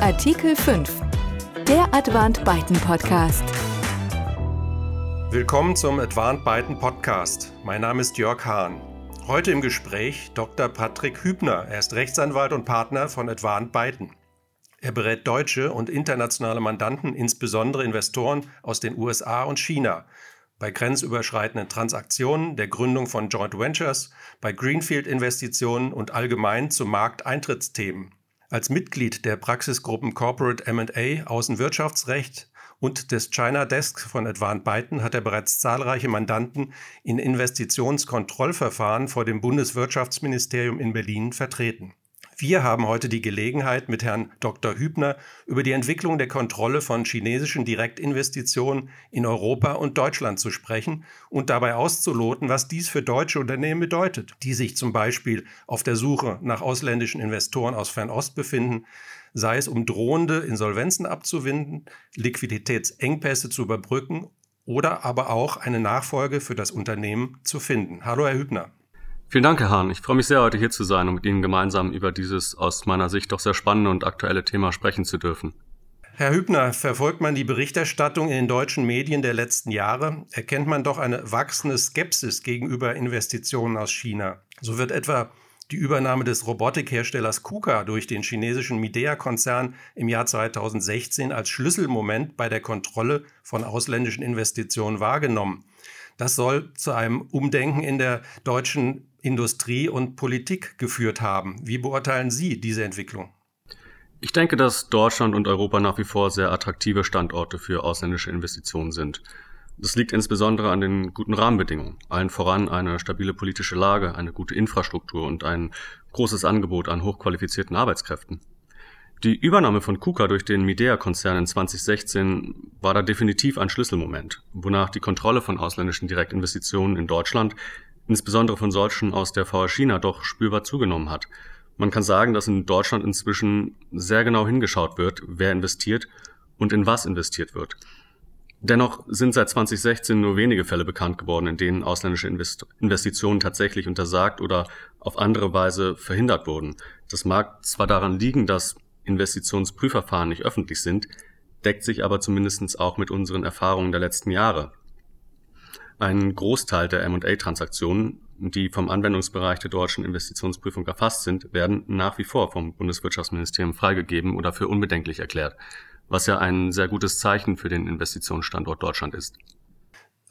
Artikel 5. Der Advant Byten Podcast. Willkommen zum Advant Byten Podcast. Mein Name ist Jörg Hahn. Heute im Gespräch Dr. Patrick Hübner. Er ist Rechtsanwalt und Partner von Advant Byten. Er berät deutsche und internationale Mandanten, insbesondere Investoren aus den USA und China, bei grenzüberschreitenden Transaktionen, der Gründung von Joint Ventures, bei Greenfield-Investitionen und allgemein zu Markteintrittsthemen. Als Mitglied der Praxisgruppen Corporate M&A Außenwirtschaftsrecht und des China Desk von Advant Byten hat er bereits zahlreiche Mandanten in Investitionskontrollverfahren vor dem Bundeswirtschaftsministerium in Berlin vertreten. Wir haben heute die Gelegenheit, mit Herrn Dr. Hübner über die Entwicklung der Kontrolle von chinesischen Direktinvestitionen in Europa und Deutschland zu sprechen und dabei auszuloten, was dies für deutsche Unternehmen bedeutet, die sich zum Beispiel auf der Suche nach ausländischen Investoren aus Fernost befinden, sei es um drohende Insolvenzen abzuwinden, Liquiditätsengpässe zu überbrücken oder aber auch eine Nachfolge für das Unternehmen zu finden. Hallo, Herr Hübner. Vielen Dank, Herr Hahn. Ich freue mich sehr, heute hier zu sein und mit Ihnen gemeinsam über dieses aus meiner Sicht doch sehr spannende und aktuelle Thema sprechen zu dürfen. Herr Hübner, verfolgt man die Berichterstattung in den deutschen Medien der letzten Jahre, erkennt man doch eine wachsende Skepsis gegenüber Investitionen aus China. So wird etwa die Übernahme des Robotikherstellers KUKA durch den chinesischen Midea-Konzern im Jahr 2016 als Schlüsselmoment bei der Kontrolle von ausländischen Investitionen wahrgenommen. Das soll zu einem Umdenken in der deutschen Industrie und Politik geführt haben. Wie beurteilen Sie diese Entwicklung? Ich denke, dass Deutschland und Europa nach wie vor sehr attraktive Standorte für ausländische Investitionen sind. Das liegt insbesondere an den guten Rahmenbedingungen, allen voran eine stabile politische Lage, eine gute Infrastruktur und ein großes Angebot an hochqualifizierten Arbeitskräften. Die Übernahme von KUKA durch den Midea-Konzern in 2016 war da definitiv ein Schlüsselmoment, wonach die Kontrolle von ausländischen Direktinvestitionen in Deutschland insbesondere von solchen aus der VR China doch spürbar zugenommen hat. Man kann sagen, dass in Deutschland inzwischen sehr genau hingeschaut wird, wer investiert und in was investiert wird. Dennoch sind seit 2016 nur wenige Fälle bekannt geworden, in denen ausländische Investitionen tatsächlich untersagt oder auf andere Weise verhindert wurden. Das mag zwar daran liegen, dass Investitionsprüfverfahren nicht öffentlich sind, deckt sich aber zumindest auch mit unseren Erfahrungen der letzten Jahre. Ein Großteil der M&A-Transaktionen, die vom Anwendungsbereich der deutschen Investitionsprüfung erfasst sind, werden nach wie vor vom Bundeswirtschaftsministerium freigegeben oder für unbedenklich erklärt, was ja ein sehr gutes Zeichen für den Investitionsstandort Deutschland ist.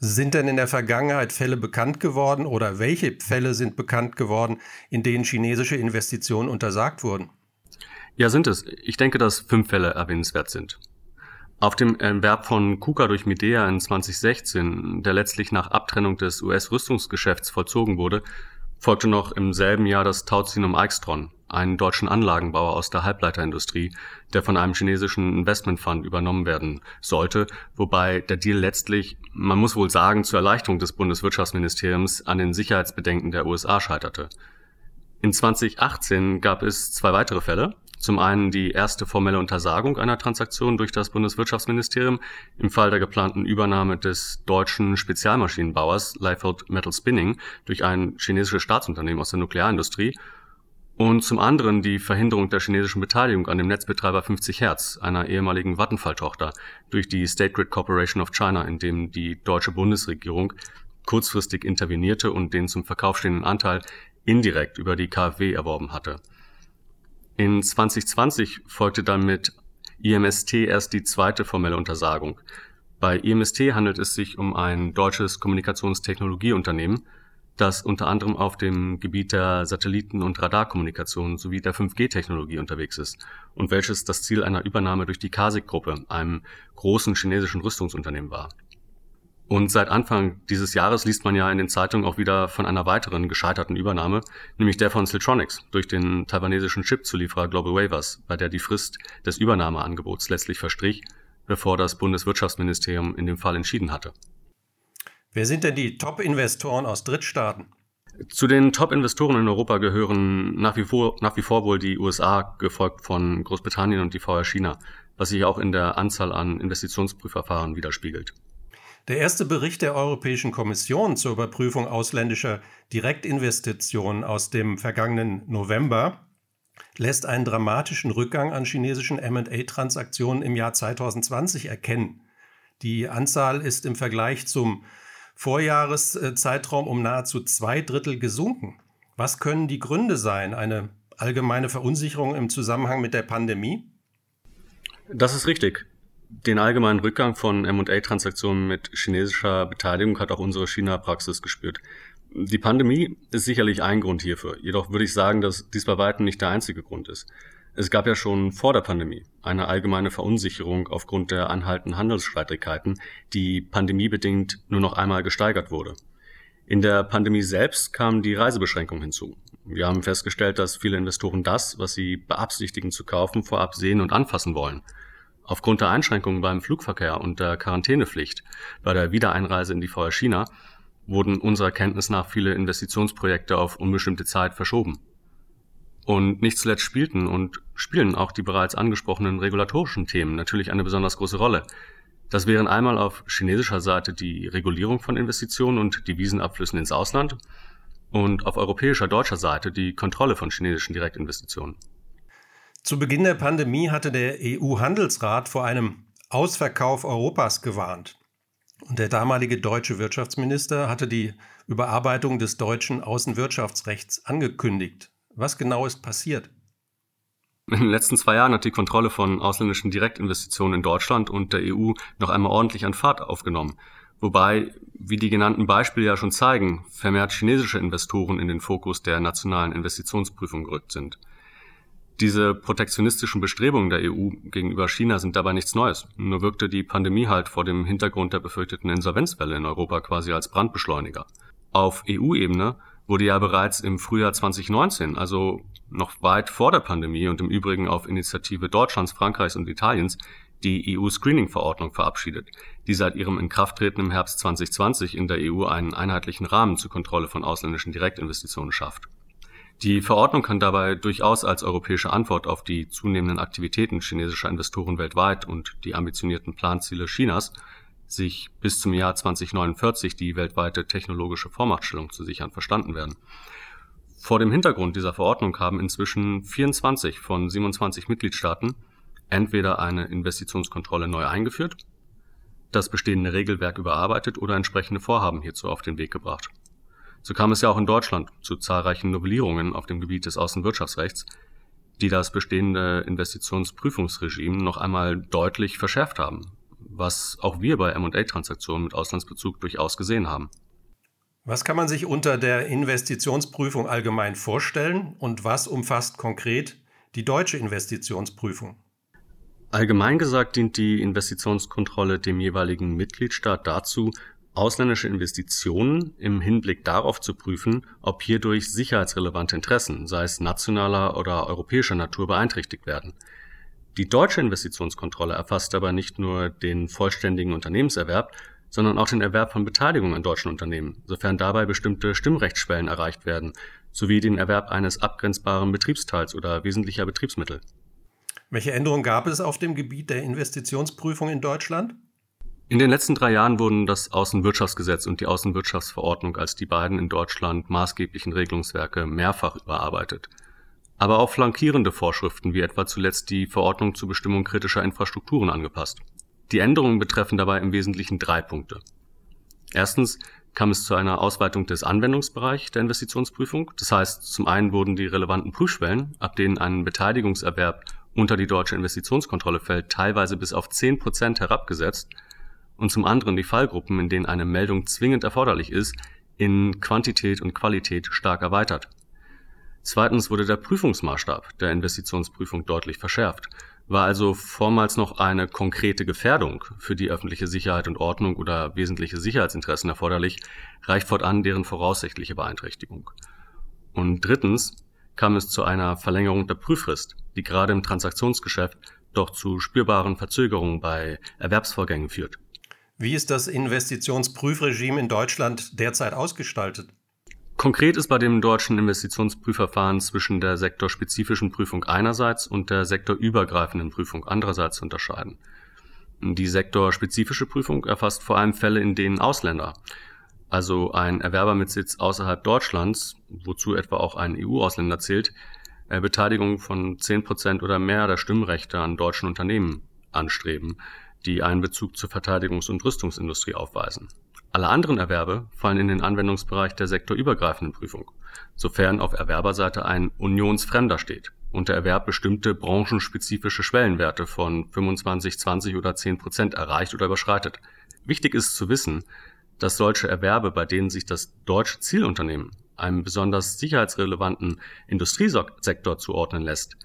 Sind denn in der Vergangenheit Fälle bekannt geworden oder welche Fälle sind bekannt geworden, in denen chinesische Investitionen untersagt wurden? Ja, sind es. Ich denke, dass fünf Fälle erwähnenswert sind. Auf dem Erwerb von KUKA durch Midea in 2016, der letztlich nach Abtrennung des US-Rüstungsgeschäfts vollzogen wurde, folgte noch im selben Jahr das Tauzinum Eichstron, einen deutschen Anlagenbauer aus der Halbleiterindustrie, der von einem chinesischen Investmentfund übernommen werden sollte, wobei der Deal letztlich, man muss wohl sagen, zur Erleichterung des Bundeswirtschaftsministeriums an den Sicherheitsbedenken der USA scheiterte. In 2018 gab es zwei weitere Fälle, zum einen die erste formelle Untersagung einer Transaktion durch das Bundeswirtschaftsministerium im Fall der geplanten Übernahme des deutschen Spezialmaschinenbauers Leifeld Metal Spinning durch ein chinesisches Staatsunternehmen aus der Nuklearindustrie und zum anderen die Verhinderung der chinesischen Beteiligung an dem Netzbetreiber 50 Hertz, einer ehemaligen Vattenfall-Tochter, durch die State Grid Corporation of China, in dem die deutsche Bundesregierung kurzfristig intervenierte und den zum Verkauf stehenden Anteil indirekt über die KfW erworben hatte. In 2020 folgte dann mit IMST erst die zweite formelle Untersagung. Bei IMST handelt es sich um ein deutsches Kommunikationstechnologieunternehmen, das unter anderem auf dem Gebiet der Satelliten- und Radarkommunikation sowie der 5G-Technologie unterwegs ist und welches das Ziel einer Übernahme durch die CASIC-Gruppe, einem großen chinesischen Rüstungsunternehmen war. Und seit Anfang dieses Jahres liest man ja in den Zeitungen auch wieder von einer weiteren gescheiterten Übernahme, nämlich der von Siltronics durch den taiwanesischen Chipzulieferer Global Wavers, bei der die Frist des Übernahmeangebots letztlich verstrich, bevor das Bundeswirtschaftsministerium in dem Fall entschieden hatte. Wer sind denn die Top-Investoren aus Drittstaaten? Zu den Top-Investoren in Europa gehören nach wie, vor, nach wie vor wohl die USA, gefolgt von Großbritannien und die VR China, was sich auch in der Anzahl an Investitionsprüfverfahren widerspiegelt. Der erste Bericht der Europäischen Kommission zur Überprüfung ausländischer Direktinvestitionen aus dem vergangenen November lässt einen dramatischen Rückgang an chinesischen MA-Transaktionen im Jahr 2020 erkennen. Die Anzahl ist im Vergleich zum Vorjahreszeitraum um nahezu zwei Drittel gesunken. Was können die Gründe sein? Eine allgemeine Verunsicherung im Zusammenhang mit der Pandemie? Das ist richtig. Den allgemeinen Rückgang von MA-Transaktionen mit chinesischer Beteiligung hat auch unsere China-Praxis gespürt. Die Pandemie ist sicherlich ein Grund hierfür. Jedoch würde ich sagen, dass dies bei weitem nicht der einzige Grund ist. Es gab ja schon vor der Pandemie eine allgemeine Verunsicherung aufgrund der anhaltenden Handelsstreitigkeiten, die pandemiebedingt nur noch einmal gesteigert wurde. In der Pandemie selbst kam die Reisebeschränkung hinzu. Wir haben festgestellt, dass viele Investoren das, was sie beabsichtigen zu kaufen, vorab sehen und anfassen wollen. Aufgrund der Einschränkungen beim Flugverkehr und der Quarantänepflicht bei der Wiedereinreise in die VR China wurden unserer Kenntnis nach viele Investitionsprojekte auf unbestimmte Zeit verschoben. Und nicht zuletzt spielten und spielen auch die bereits angesprochenen regulatorischen Themen natürlich eine besonders große Rolle. Das wären einmal auf chinesischer Seite die Regulierung von Investitionen und Devisenabflüssen ins Ausland und auf europäischer deutscher Seite die Kontrolle von chinesischen Direktinvestitionen. Zu Beginn der Pandemie hatte der EU-Handelsrat vor einem Ausverkauf Europas gewarnt. Und der damalige deutsche Wirtschaftsminister hatte die Überarbeitung des deutschen Außenwirtschaftsrechts angekündigt. Was genau ist passiert? In den letzten zwei Jahren hat die Kontrolle von ausländischen Direktinvestitionen in Deutschland und der EU noch einmal ordentlich an Fahrt aufgenommen. Wobei, wie die genannten Beispiele ja schon zeigen, vermehrt chinesische Investoren in den Fokus der nationalen Investitionsprüfung gerückt sind. Diese protektionistischen Bestrebungen der EU gegenüber China sind dabei nichts Neues. Nur wirkte die Pandemie halt vor dem Hintergrund der befürchteten Insolvenzwelle in Europa quasi als Brandbeschleuniger. Auf EU-Ebene wurde ja bereits im Frühjahr 2019, also noch weit vor der Pandemie und im Übrigen auf Initiative Deutschlands, Frankreichs und Italiens, die EU-Screening-Verordnung verabschiedet, die seit ihrem Inkrafttreten im Herbst 2020 in der EU einen einheitlichen Rahmen zur Kontrolle von ausländischen Direktinvestitionen schafft. Die Verordnung kann dabei durchaus als europäische Antwort auf die zunehmenden Aktivitäten chinesischer Investoren weltweit und die ambitionierten Planziele Chinas, sich bis zum Jahr 2049 die weltweite technologische Vormachtstellung zu sichern, verstanden werden. Vor dem Hintergrund dieser Verordnung haben inzwischen 24 von 27 Mitgliedstaaten entweder eine Investitionskontrolle neu eingeführt, das bestehende Regelwerk überarbeitet oder entsprechende Vorhaben hierzu auf den Weg gebracht. So kam es ja auch in Deutschland zu zahlreichen Novellierungen auf dem Gebiet des Außenwirtschaftsrechts, die das bestehende Investitionsprüfungsregime noch einmal deutlich verschärft haben, was auch wir bei M&A-Transaktionen mit Auslandsbezug durchaus gesehen haben. Was kann man sich unter der Investitionsprüfung allgemein vorstellen und was umfasst konkret die deutsche Investitionsprüfung? Allgemein gesagt dient die Investitionskontrolle dem jeweiligen Mitgliedstaat dazu, ausländische Investitionen im Hinblick darauf zu prüfen, ob hierdurch sicherheitsrelevante Interessen, sei es nationaler oder europäischer Natur, beeinträchtigt werden. Die deutsche Investitionskontrolle erfasst aber nicht nur den vollständigen Unternehmenserwerb, sondern auch den Erwerb von Beteiligung an deutschen Unternehmen, sofern dabei bestimmte Stimmrechtsschwellen erreicht werden, sowie den Erwerb eines abgrenzbaren Betriebsteils oder wesentlicher Betriebsmittel. Welche Änderungen gab es auf dem Gebiet der Investitionsprüfung in Deutschland? In den letzten drei Jahren wurden das Außenwirtschaftsgesetz und die Außenwirtschaftsverordnung als die beiden in Deutschland maßgeblichen Regelungswerke mehrfach überarbeitet. Aber auch flankierende Vorschriften wie etwa zuletzt die Verordnung zur Bestimmung kritischer Infrastrukturen angepasst. Die Änderungen betreffen dabei im Wesentlichen drei Punkte. Erstens kam es zu einer Ausweitung des Anwendungsbereichs der Investitionsprüfung. Das heißt, zum einen wurden die relevanten Prüfschwellen, ab denen ein Beteiligungserwerb unter die deutsche Investitionskontrolle fällt, teilweise bis auf 10 Prozent herabgesetzt – und zum anderen die Fallgruppen, in denen eine Meldung zwingend erforderlich ist, in Quantität und Qualität stark erweitert. Zweitens wurde der Prüfungsmaßstab der Investitionsprüfung deutlich verschärft. War also vormals noch eine konkrete Gefährdung für die öffentliche Sicherheit und Ordnung oder wesentliche Sicherheitsinteressen erforderlich, reicht fortan deren voraussichtliche Beeinträchtigung. Und drittens kam es zu einer Verlängerung der Prüffrist, die gerade im Transaktionsgeschäft doch zu spürbaren Verzögerungen bei Erwerbsvorgängen führt. Wie ist das Investitionsprüfregime in Deutschland derzeit ausgestaltet? Konkret ist bei dem deutschen Investitionsprüfverfahren zwischen der sektorspezifischen Prüfung einerseits und der sektorübergreifenden Prüfung andererseits zu unterscheiden. Die sektorspezifische Prüfung erfasst vor allem Fälle, in denen Ausländer, also ein Erwerber mit Sitz außerhalb Deutschlands, wozu etwa auch ein EU-Ausländer zählt, äh, Beteiligung von 10% oder mehr der Stimmrechte an deutschen Unternehmen anstreben, die einen Bezug zur Verteidigungs- und Rüstungsindustrie aufweisen. Alle anderen Erwerbe fallen in den Anwendungsbereich der sektorübergreifenden Prüfung, sofern auf Erwerberseite ein Unionsfremder steht und der Erwerb bestimmte branchenspezifische Schwellenwerte von 25, 20 oder 10 Prozent erreicht oder überschreitet. Wichtig ist zu wissen, dass solche Erwerbe, bei denen sich das deutsche Zielunternehmen einem besonders sicherheitsrelevanten Industriesektor zuordnen lässt,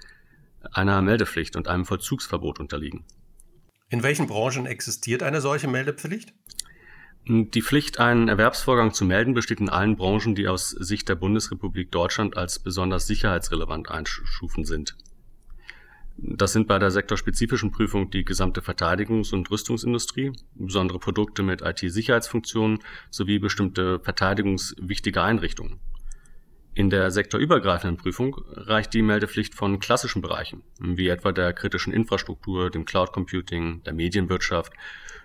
einer Meldepflicht und einem Vollzugsverbot unterliegen. In welchen Branchen existiert eine solche Meldepflicht? Die Pflicht, einen Erwerbsvorgang zu melden, besteht in allen Branchen, die aus Sicht der Bundesrepublik Deutschland als besonders sicherheitsrelevant einstufen sind. Das sind bei der sektorspezifischen Prüfung die gesamte Verteidigungs- und Rüstungsindustrie, besondere Produkte mit IT-Sicherheitsfunktionen sowie bestimmte verteidigungswichtige Einrichtungen. In der sektorübergreifenden Prüfung reicht die Meldepflicht von klassischen Bereichen, wie etwa der kritischen Infrastruktur, dem Cloud Computing, der Medienwirtschaft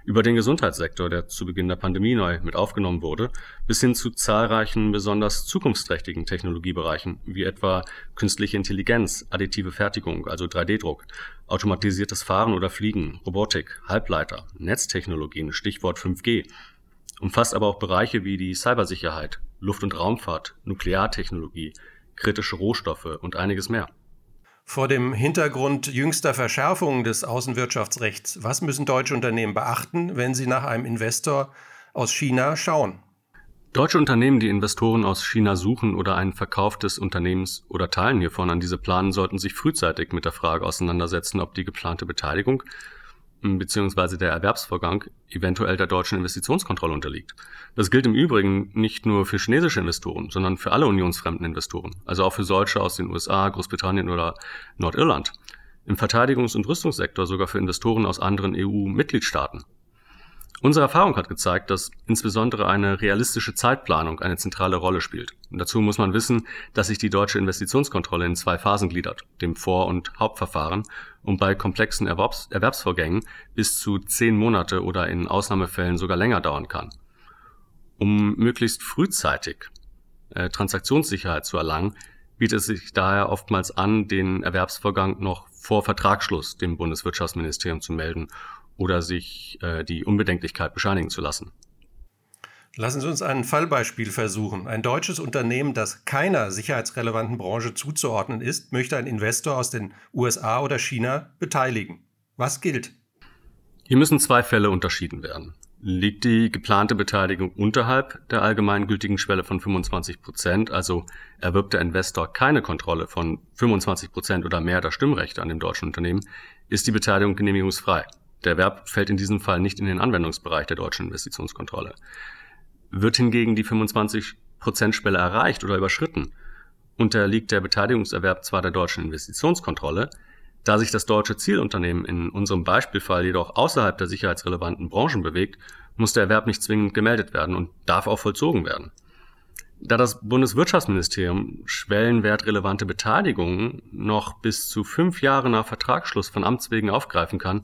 über den Gesundheitssektor, der zu Beginn der Pandemie neu mit aufgenommen wurde, bis hin zu zahlreichen besonders zukunftsträchtigen Technologiebereichen, wie etwa künstliche Intelligenz, additive Fertigung, also 3D-Druck, automatisiertes Fahren oder Fliegen, Robotik, Halbleiter, Netztechnologien, Stichwort 5G, umfasst aber auch Bereiche wie die Cybersicherheit, Luft- und Raumfahrt, Nukleartechnologie, kritische Rohstoffe und einiges mehr. Vor dem Hintergrund jüngster Verschärfungen des Außenwirtschaftsrechts, was müssen deutsche Unternehmen beachten, wenn sie nach einem Investor aus China schauen? Deutsche Unternehmen, die Investoren aus China suchen oder einen Verkauf des Unternehmens oder Teilen hiervon an diese planen, sollten sich frühzeitig mit der Frage auseinandersetzen, ob die geplante Beteiligung bzw. der Erwerbsvorgang eventuell der deutschen Investitionskontrolle unterliegt. Das gilt im Übrigen nicht nur für chinesische Investoren, sondern für alle unionsfremden Investoren, also auch für solche aus den USA, Großbritannien oder Nordirland. Im Verteidigungs- und Rüstungssektor sogar für Investoren aus anderen EU-Mitgliedstaaten. Unsere Erfahrung hat gezeigt, dass insbesondere eine realistische Zeitplanung eine zentrale Rolle spielt. Und dazu muss man wissen, dass sich die deutsche Investitionskontrolle in zwei Phasen gliedert, dem Vor- und Hauptverfahren, und bei komplexen Erwerbs Erwerbsvorgängen bis zu zehn Monate oder in Ausnahmefällen sogar länger dauern kann. Um möglichst frühzeitig äh, Transaktionssicherheit zu erlangen, bietet es sich daher oftmals an, den Erwerbsvorgang noch vor Vertragsschluss dem Bundeswirtschaftsministerium zu melden oder sich äh, die Unbedenklichkeit bescheinigen zu lassen. Lassen Sie uns ein Fallbeispiel versuchen. Ein deutsches Unternehmen, das keiner sicherheitsrelevanten Branche zuzuordnen ist, möchte ein Investor aus den USA oder China beteiligen. Was gilt? Hier müssen zwei Fälle unterschieden werden. Liegt die geplante Beteiligung unterhalb der allgemeingültigen Schwelle von 25 Prozent, also erwirbt der Investor keine Kontrolle von 25 Prozent oder mehr der Stimmrechte an dem deutschen Unternehmen, ist die Beteiligung genehmigungsfrei. Der Erwerb fällt in diesem Fall nicht in den Anwendungsbereich der deutschen Investitionskontrolle. Wird hingegen die 25%-Schwelle erreicht oder überschritten, unterliegt der Beteiligungserwerb zwar der deutschen Investitionskontrolle, da sich das deutsche Zielunternehmen in unserem Beispielfall jedoch außerhalb der sicherheitsrelevanten Branchen bewegt, muss der Erwerb nicht zwingend gemeldet werden und darf auch vollzogen werden. Da das Bundeswirtschaftsministerium schwellenwertrelevante Beteiligungen noch bis zu fünf Jahre nach Vertragsschluss von Amts wegen aufgreifen kann,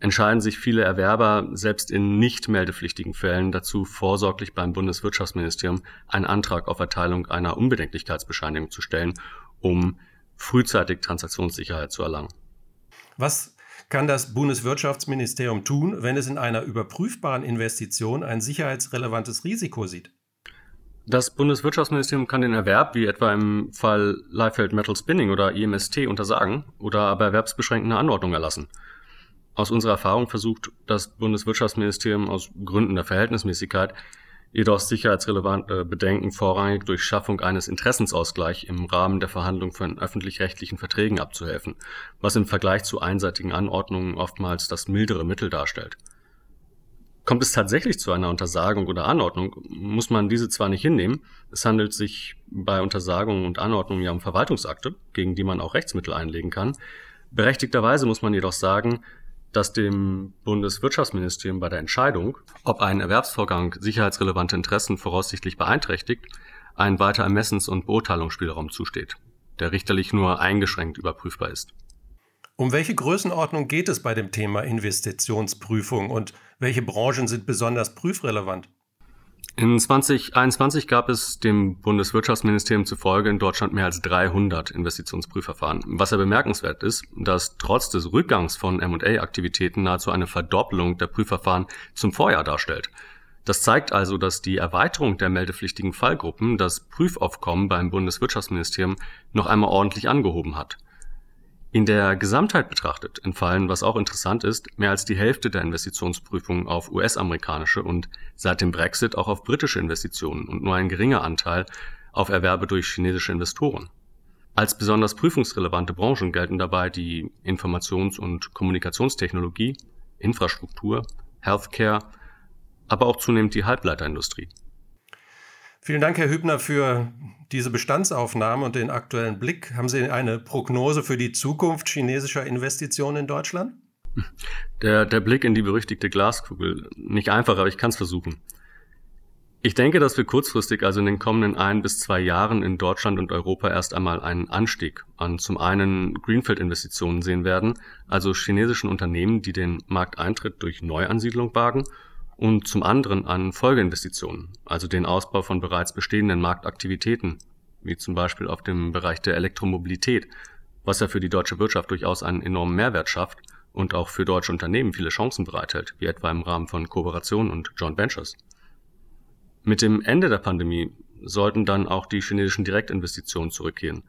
entscheiden sich viele Erwerber selbst in nicht meldepflichtigen Fällen dazu, vorsorglich beim Bundeswirtschaftsministerium einen Antrag auf Erteilung einer Unbedenklichkeitsbescheinigung zu stellen, um frühzeitig Transaktionssicherheit zu erlangen. Was kann das Bundeswirtschaftsministerium tun, wenn es in einer überprüfbaren Investition ein sicherheitsrelevantes Risiko sieht? Das Bundeswirtschaftsministerium kann den Erwerb, wie etwa im Fall Leifeld Metal Spinning oder IMST, untersagen oder aber erwerbsbeschränkende Anordnung erlassen. Aus unserer Erfahrung versucht das Bundeswirtschaftsministerium aus Gründen der Verhältnismäßigkeit jedoch sicherheitsrelevante Bedenken vorrangig durch Schaffung eines Interessensausgleichs im Rahmen der Verhandlung von öffentlich-rechtlichen Verträgen abzuhelfen, was im Vergleich zu einseitigen Anordnungen oftmals das mildere Mittel darstellt. Kommt es tatsächlich zu einer Untersagung oder Anordnung, muss man diese zwar nicht hinnehmen, es handelt sich bei Untersagungen und Anordnungen ja um Verwaltungsakte, gegen die man auch Rechtsmittel einlegen kann. Berechtigterweise muss man jedoch sagen, dass dem Bundeswirtschaftsministerium bei der Entscheidung, ob ein Erwerbsvorgang sicherheitsrelevante Interessen voraussichtlich beeinträchtigt, ein weiter Ermessens- und Beurteilungsspielraum zusteht, der richterlich nur eingeschränkt überprüfbar ist. Um welche Größenordnung geht es bei dem Thema Investitionsprüfung und welche Branchen sind besonders prüfrelevant? In 2021 gab es dem Bundeswirtschaftsministerium zufolge in Deutschland mehr als 300 Investitionsprüfverfahren. Was ja bemerkenswert ist, dass trotz des Rückgangs von M&A-Aktivitäten nahezu eine Verdoppelung der Prüfverfahren zum Vorjahr darstellt. Das zeigt also, dass die Erweiterung der meldepflichtigen Fallgruppen das Prüfaufkommen beim Bundeswirtschaftsministerium noch einmal ordentlich angehoben hat. In der Gesamtheit betrachtet entfallen, was auch interessant ist, mehr als die Hälfte der Investitionsprüfungen auf US-amerikanische und seit dem Brexit auch auf britische Investitionen und nur ein geringer Anteil auf Erwerbe durch chinesische Investoren. Als besonders prüfungsrelevante Branchen gelten dabei die Informations- und Kommunikationstechnologie, Infrastruktur, Healthcare, aber auch zunehmend die Halbleiterindustrie. Vielen Dank, Herr Hübner, für diese Bestandsaufnahme und den aktuellen Blick. Haben Sie eine Prognose für die Zukunft chinesischer Investitionen in Deutschland? Der, der Blick in die berüchtigte Glaskugel. Nicht einfach, aber ich kann es versuchen. Ich denke, dass wir kurzfristig, also in den kommenden ein bis zwei Jahren in Deutschland und Europa erst einmal einen Anstieg an zum einen Greenfield-Investitionen sehen werden, also chinesischen Unternehmen, die den Markteintritt durch Neuansiedlung wagen und zum anderen an Folgeinvestitionen, also den Ausbau von bereits bestehenden Marktaktivitäten, wie zum Beispiel auf dem Bereich der Elektromobilität, was ja für die deutsche Wirtschaft durchaus einen enormen Mehrwert schafft und auch für deutsche Unternehmen viele Chancen bereithält, wie etwa im Rahmen von Kooperationen und Joint Ventures. Mit dem Ende der Pandemie sollten dann auch die chinesischen Direktinvestitionen zurückkehren.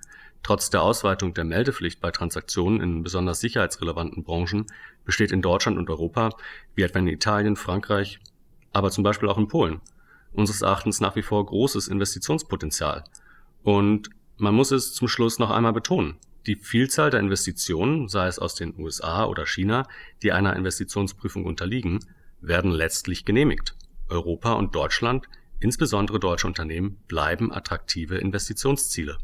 Trotz der Ausweitung der Meldepflicht bei Transaktionen in besonders sicherheitsrelevanten Branchen besteht in Deutschland und Europa, wie etwa in Italien, Frankreich, aber zum Beispiel auch in Polen, unseres Erachtens nach wie vor großes Investitionspotenzial. Und man muss es zum Schluss noch einmal betonen. Die Vielzahl der Investitionen, sei es aus den USA oder China, die einer Investitionsprüfung unterliegen, werden letztlich genehmigt. Europa und Deutschland, insbesondere deutsche Unternehmen, bleiben attraktive Investitionsziele.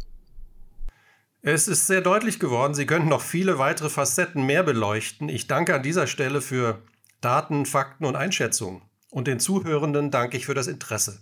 Es ist sehr deutlich geworden, Sie könnten noch viele weitere Facetten mehr beleuchten. Ich danke an dieser Stelle für Daten, Fakten und Einschätzungen. Und den Zuhörenden danke ich für das Interesse.